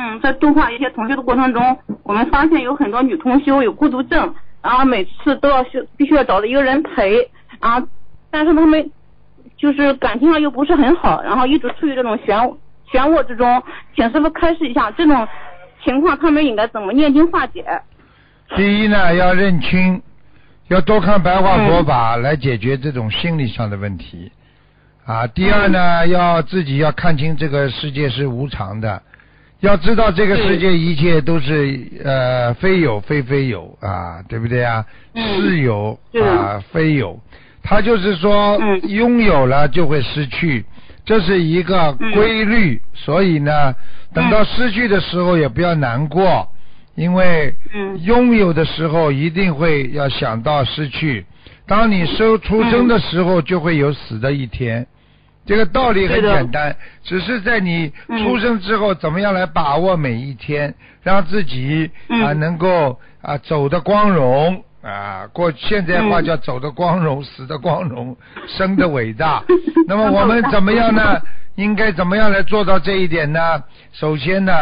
嗯，在度化一些同学的过程中，我们发现有很多女同修有孤独症，然后每次都要需必须要找到一个人陪，啊，但是他们就是感情上又不是很好，然后一直处于这种漩漩涡之中，请师傅开示一下这种情况，他们应该怎么念经化解？第一呢，要认清，要多看白话佛法来解决这种心理上的问题。啊，第二呢，要自己要看清这个世界是无常的，要知道这个世界一切都是呃非有非非有啊，对不对啊？是有啊非有，它就是说拥有了就会失去，这是一个规律。所以呢，等到失去的时候也不要难过。因为拥有的时候一定会要想到失去，当你收出生的时候就会有死的一天，这个道理很简单，只是在你出生之后怎么样来把握每一天，让自己啊能够啊走的光荣啊过现在话叫走的光荣，死的光荣，生的伟大。那么我们怎么样呢？应该怎么样来做到这一点呢？首先呢，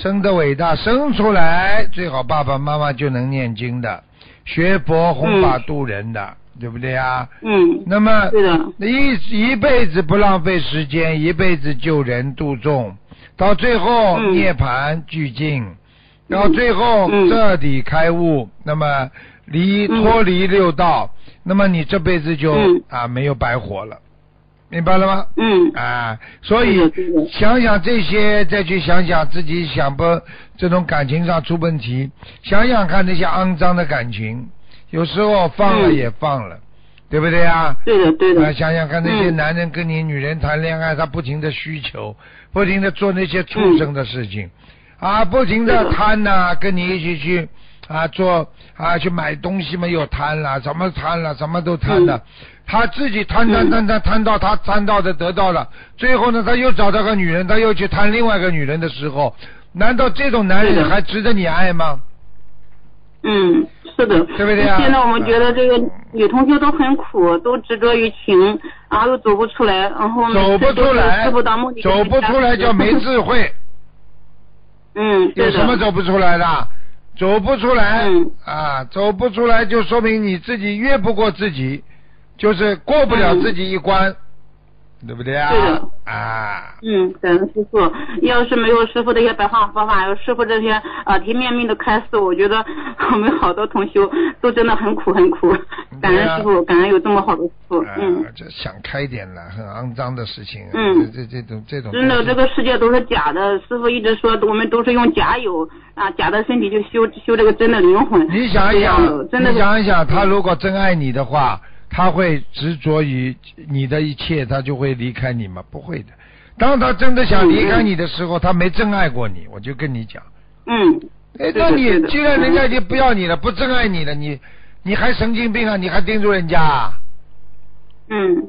生的伟大，生出来最好爸爸妈妈就能念经的，学佛弘法度人的，对不对啊？嗯。那么，对的。一一辈子不浪费时间，一辈子救人度众，到最后涅槃俱尽，到最后彻底开悟，那么离脱离六道，那么你这辈子就啊没有白活了。明白了吗？嗯。啊，所以想想这些，再去想想自己想不这种感情上出问题，想想看那些肮脏的感情，有时候放了也放了，对不对啊？对的，对的。想想看那些男人跟你女人谈恋爱，他不停的需求，不停的做那些畜生的事情，啊，不停的贪呐，跟你一起去啊做啊去买东西嘛又贪了，什么贪了，什么都贪了。他自己贪贪贪贪贪到他贪到的得到了，最后呢，他又找到个女人，他又去贪另外一个女人的时候，难道这种男人还值得你爱吗？嗯，是的，对不对啊？现在我们觉得这个女同学都很苦，都执着于情，然后又走不出来，然后走不出来，走不出来叫没智慧。嗯，有什么走不出来的？走不出来啊，走不出来就说明你自己越不过自己。就是过不了自己一关，对不对啊？对的啊。嗯，感恩师傅。要是没有师傅这些白话佛法，有师傅这些啊提面命的开示，我觉得 我们好多同修都真的很苦很苦。感恩师傅，感恩有这么好的师傅。嗯。这想开点了，很肮脏的事情。嗯。这这种这种。真的，这个世界都是假的。师傅一直说，我们都是用假有啊假的身体去修修这个真的灵魂。你想一想，真的想一想，他如果真爱你的话。他会执着于你的一切，他就会离开你吗？不会的。当他真的想离开你的时候，他没真爱过你。我就跟你讲。嗯。哎，那你既然人家已经不要你了，不真爱你了，你你还神经病啊？你还盯住人家？嗯。